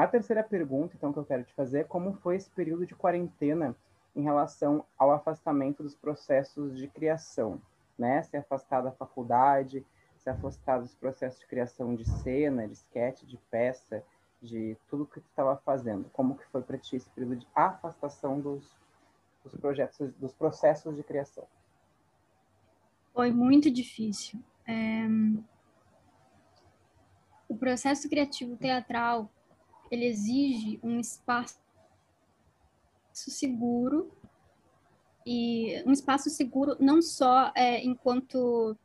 A terceira pergunta, então, que eu quero te fazer é como foi esse período de quarentena em relação ao afastamento dos processos de criação, né? Se afastar da faculdade, se afastar dos processos de criação de cena, de sketch, de peça, de tudo que tu estava fazendo. Como que foi para ti esse período de afastação dos, dos projetos, dos processos de criação? Foi muito difícil. É... O processo criativo teatral ele exige um espaço seguro e um espaço seguro não só é, enquanto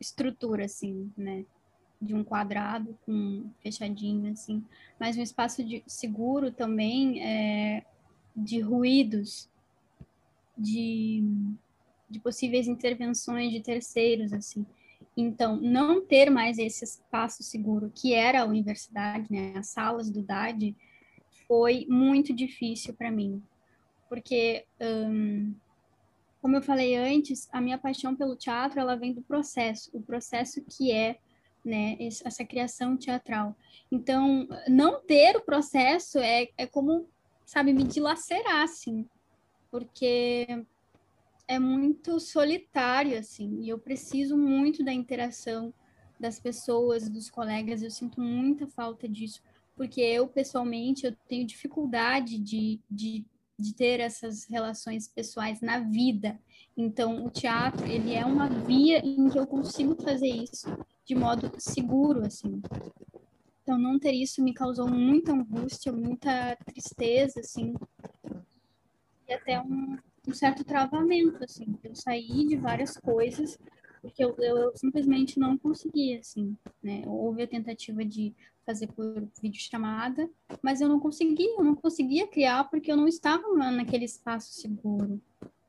estrutura assim, né, de um quadrado com fechadinho assim, mas um espaço de, seguro também é, de ruídos, de, de possíveis intervenções de terceiros assim. Então, não ter mais esse espaço seguro que era a universidade, né, as salas do DAD, foi muito difícil para mim, porque, hum, como eu falei antes, a minha paixão pelo teatro ela vem do processo, o processo que é né, essa criação teatral. Então, não ter o processo é, é como, sabe, me dilacerar, assim, porque é muito solitário, assim, e eu preciso muito da interação das pessoas, dos colegas, eu sinto muita falta disso, porque eu, pessoalmente, eu tenho dificuldade de, de, de ter essas relações pessoais na vida, então o teatro, ele é uma via em que eu consigo fazer isso de modo seguro, assim. Então, não ter isso me causou muita angústia, muita tristeza, assim, e até um, um certo travamento, assim. Eu saí de várias coisas porque eu, eu, eu, simplesmente não conseguia, assim, né? Houve a tentativa de fazer por videochamada, mas eu não conseguia, eu não conseguia criar porque eu não estava naquele espaço seguro.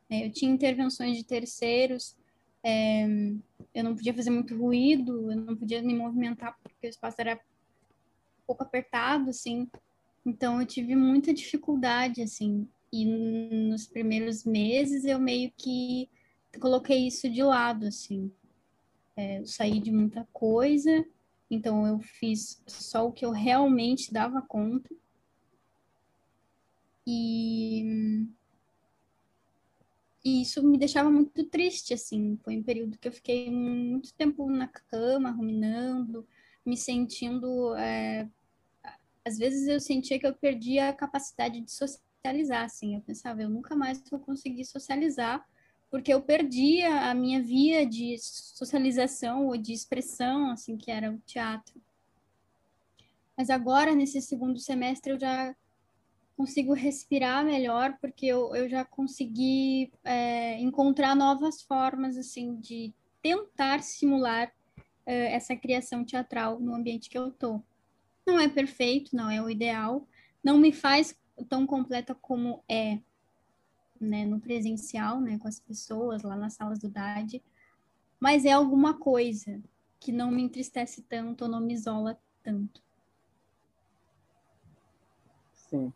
Né? Eu tinha intervenções de terceiros, é, eu não podia fazer muito ruído, eu não podia me movimentar porque o espaço era pouco apertado, assim. Então eu tive muita dificuldade, assim, e nos primeiros meses eu meio que coloquei isso de lado, assim. É, eu saí de muita coisa, então eu fiz só o que eu realmente dava conta. E, e isso me deixava muito triste, assim. Foi um período que eu fiquei muito tempo na cama, ruminando, me sentindo. É... Às vezes eu sentia que eu perdia a capacidade de socializar, assim. Eu pensava, eu nunca mais vou conseguir socializar, porque eu perdia a minha via de socialização ou de expressão, assim, que era o teatro. Mas agora, nesse segundo semestre, eu já consigo respirar melhor, porque eu, eu já consegui é, encontrar novas formas, assim, de tentar simular é, essa criação teatral no ambiente que eu tô. Não é perfeito, não é o ideal, não me faz tão completa como é né, no presencial, né, com as pessoas lá nas salas do DAD, mas é alguma coisa que não me entristece tanto ou não me isola tanto. Sim.